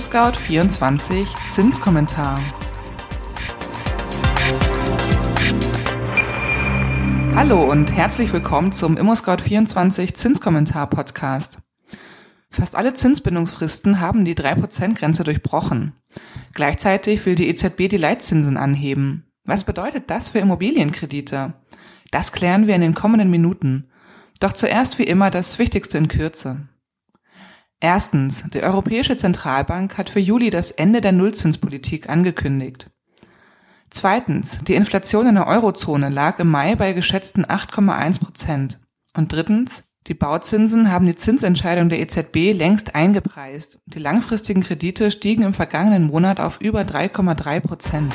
ImmoScout24 Zinskommentar. Hallo und herzlich willkommen zum ImmoScout24 Zinskommentar Podcast. Fast alle Zinsbindungsfristen haben die 3%-Grenze durchbrochen. Gleichzeitig will die EZB die Leitzinsen anheben. Was bedeutet das für Immobilienkredite? Das klären wir in den kommenden Minuten. Doch zuerst wie immer das Wichtigste in Kürze. Erstens, die Europäische Zentralbank hat für Juli das Ende der Nullzinspolitik angekündigt. Zweitens, die Inflation in der Eurozone lag im Mai bei geschätzten 8,1 Prozent. Und drittens, die Bauzinsen haben die Zinsentscheidung der EZB längst eingepreist. Die langfristigen Kredite stiegen im vergangenen Monat auf über 3,3 Prozent.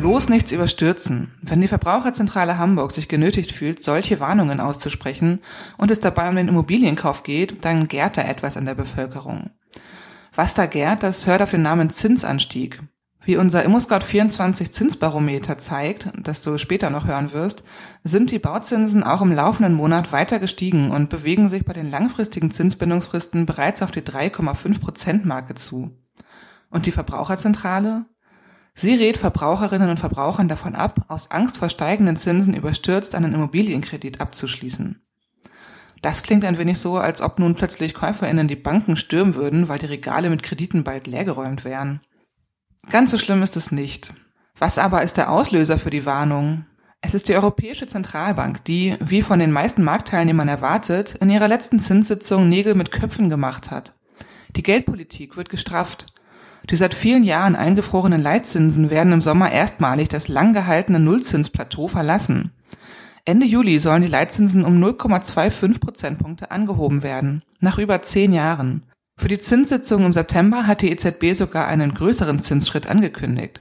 Bloß nichts überstürzen. Wenn die Verbraucherzentrale Hamburg sich genötigt fühlt, solche Warnungen auszusprechen und es dabei um den Immobilienkauf geht, dann gärt da etwas an der Bevölkerung. Was da gärt, das hört auf den Namen Zinsanstieg. Wie unser ImmoScout24 Zinsbarometer zeigt, das du später noch hören wirst, sind die Bauzinsen auch im laufenden Monat weiter gestiegen und bewegen sich bei den langfristigen Zinsbindungsfristen bereits auf die 3,5 Prozent Marke zu. Und die Verbraucherzentrale? Sie rät Verbraucherinnen und Verbrauchern davon ab, aus Angst vor steigenden Zinsen überstürzt einen Immobilienkredit abzuschließen. Das klingt ein wenig so, als ob nun plötzlich KäuferInnen die Banken stürmen würden, weil die Regale mit Krediten bald leergeräumt wären. Ganz so schlimm ist es nicht. Was aber ist der Auslöser für die Warnung? Es ist die Europäische Zentralbank, die, wie von den meisten Marktteilnehmern erwartet, in ihrer letzten Zinssitzung Nägel mit Köpfen gemacht hat. Die Geldpolitik wird gestrafft die seit vielen Jahren eingefrorenen Leitzinsen werden im Sommer erstmalig das lang gehaltene Nullzinsplateau verlassen. Ende Juli sollen die Leitzinsen um 0,25 Prozentpunkte angehoben werden, nach über zehn Jahren. Für die Zinssitzung im September hat die EZB sogar einen größeren Zinsschritt angekündigt.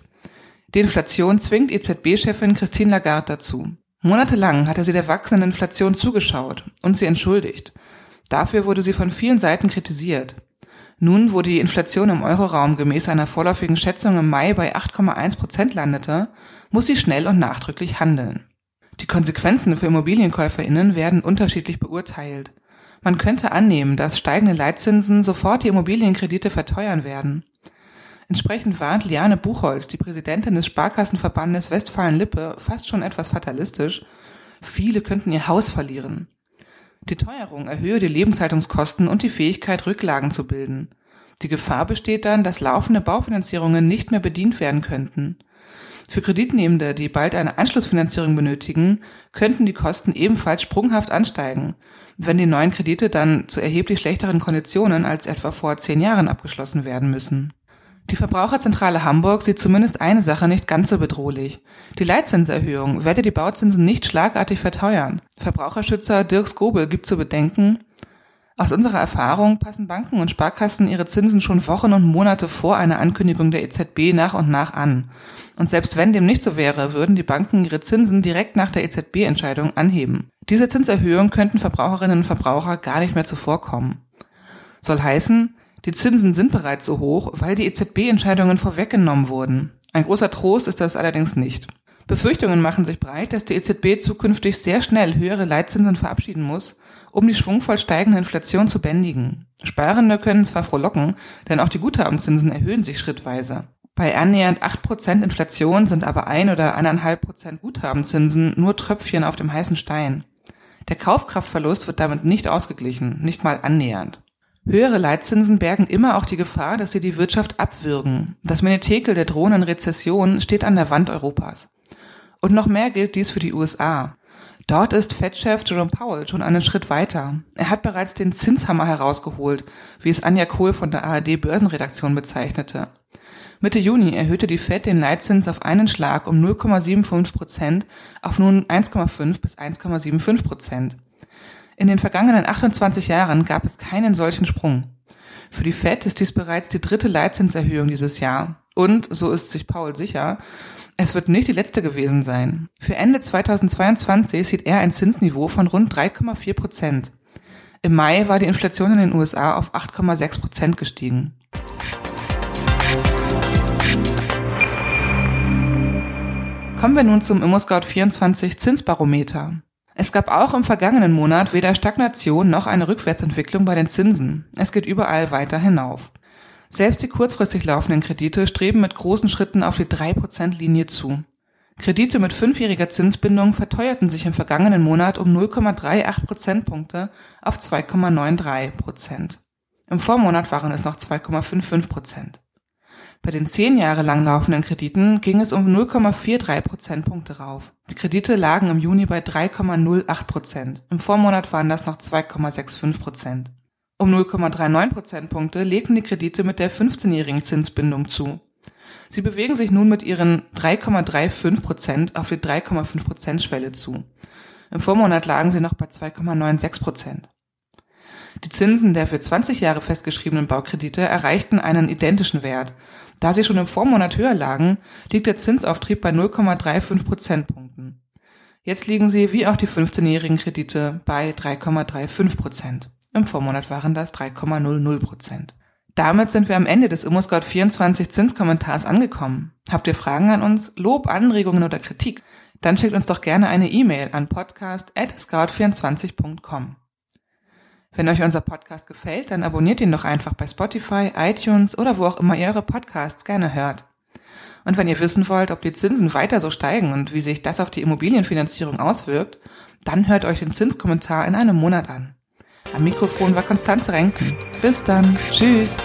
Die Inflation zwingt EZB-Chefin Christine Lagarde dazu. Monatelang hatte sie der wachsenden Inflation zugeschaut und sie entschuldigt. Dafür wurde sie von vielen Seiten kritisiert. Nun, wo die Inflation im Euroraum gemäß einer vorläufigen Schätzung im Mai bei 8,1 Prozent landete, muss sie schnell und nachdrücklich handeln. Die Konsequenzen für ImmobilienkäuferInnen werden unterschiedlich beurteilt. Man könnte annehmen, dass steigende Leitzinsen sofort die Immobilienkredite verteuern werden. Entsprechend warnt Liane Buchholz, die Präsidentin des Sparkassenverbandes Westfalen-Lippe, fast schon etwas fatalistisch. Viele könnten ihr Haus verlieren. Die Teuerung erhöhe die Lebenshaltungskosten und die Fähigkeit, Rücklagen zu bilden. Die Gefahr besteht dann, dass laufende Baufinanzierungen nicht mehr bedient werden könnten. Für Kreditnehmende, die bald eine Anschlussfinanzierung benötigen, könnten die Kosten ebenfalls sprunghaft ansteigen, wenn die neuen Kredite dann zu erheblich schlechteren Konditionen als etwa vor zehn Jahren abgeschlossen werden müssen. Die Verbraucherzentrale Hamburg sieht zumindest eine Sache nicht ganz so bedrohlich. Die Leitzinserhöhung werde die Bauzinsen nicht schlagartig verteuern. Verbraucherschützer Dirk Skobel gibt zu bedenken, aus unserer Erfahrung passen Banken und Sparkassen ihre Zinsen schon Wochen und Monate vor einer Ankündigung der EZB nach und nach an. Und selbst wenn dem nicht so wäre, würden die Banken ihre Zinsen direkt nach der EZB-Entscheidung anheben. Diese Zinserhöhung könnten Verbraucherinnen und Verbraucher gar nicht mehr zuvorkommen. Soll heißen, die Zinsen sind bereits so hoch, weil die EZB-Entscheidungen vorweggenommen wurden. Ein großer Trost ist das allerdings nicht. Befürchtungen machen sich breit, dass die EZB zukünftig sehr schnell höhere Leitzinsen verabschieden muss, um die schwungvoll steigende Inflation zu bändigen. Sparende können zwar frohlocken, denn auch die Guthabenzinsen erhöhen sich schrittweise. Bei annähernd 8% Inflation sind aber ein oder eineinhalb Prozent Guthabenzinsen nur Tröpfchen auf dem heißen Stein. Der Kaufkraftverlust wird damit nicht ausgeglichen, nicht mal annähernd. Höhere Leitzinsen bergen immer auch die Gefahr, dass sie die Wirtschaft abwürgen. Das Menetekel der drohenden Rezession steht an der Wand Europas. Und noch mehr gilt dies für die USA. Dort ist Fed-Chef Jerome Powell schon einen Schritt weiter. Er hat bereits den Zinshammer herausgeholt, wie es Anja Kohl von der ARD Börsenredaktion bezeichnete. Mitte Juni erhöhte die Fed den Leitzins auf einen Schlag um 0,75 Prozent auf nun 1,5 bis 1,75 Prozent. In den vergangenen 28 Jahren gab es keinen solchen Sprung. Für die Fed ist dies bereits die dritte Leitzinserhöhung dieses Jahr. Und, so ist sich Paul sicher, es wird nicht die letzte gewesen sein. Für Ende 2022 sieht er ein Zinsniveau von rund 3,4 Prozent. Im Mai war die Inflation in den USA auf 8,6 Prozent gestiegen. Kommen wir nun zum ImmoScout24 Zinsbarometer. Es gab auch im vergangenen Monat weder Stagnation noch eine Rückwärtsentwicklung bei den Zinsen. Es geht überall weiter hinauf. Selbst die kurzfristig laufenden Kredite streben mit großen Schritten auf die 3%-Linie zu. Kredite mit fünfjähriger Zinsbindung verteuerten sich im vergangenen Monat um 0,38 Prozentpunkte auf 2,93 Prozent. Im Vormonat waren es noch 2,55 Prozent. Bei den zehn Jahre lang laufenden Krediten ging es um 0,43 Prozentpunkte rauf. Die Kredite lagen im Juni bei 3,08 Prozent. Im Vormonat waren das noch 2,65 Prozent. Um 0,39 Prozentpunkte legten die Kredite mit der 15-jährigen Zinsbindung zu. Sie bewegen sich nun mit ihren 3,35 Prozent auf die 3,5 Prozent Schwelle zu. Im Vormonat lagen sie noch bei 2,96 Prozent. Die Zinsen der für 20 Jahre festgeschriebenen Baukredite erreichten einen identischen Wert. Da sie schon im Vormonat höher lagen, liegt der Zinsauftrieb bei 0,35 Prozentpunkten. Jetzt liegen sie, wie auch die 15-jährigen Kredite, bei 3,35 Prozent. Im Vormonat waren das 3,00 Prozent. Damit sind wir am Ende des ImmoScout24 Zinskommentars angekommen. Habt ihr Fragen an uns, Lob, Anregungen oder Kritik? Dann schickt uns doch gerne eine E-Mail an podcast@scout24.com. Wenn euch unser Podcast gefällt, dann abonniert ihn doch einfach bei Spotify, iTunes oder wo auch immer ihr eure Podcasts gerne hört. Und wenn ihr wissen wollt, ob die Zinsen weiter so steigen und wie sich das auf die Immobilienfinanzierung auswirkt, dann hört euch den Zinskommentar in einem Monat an. Am Mikrofon war Konstanze Renken. Bis dann. Tschüss.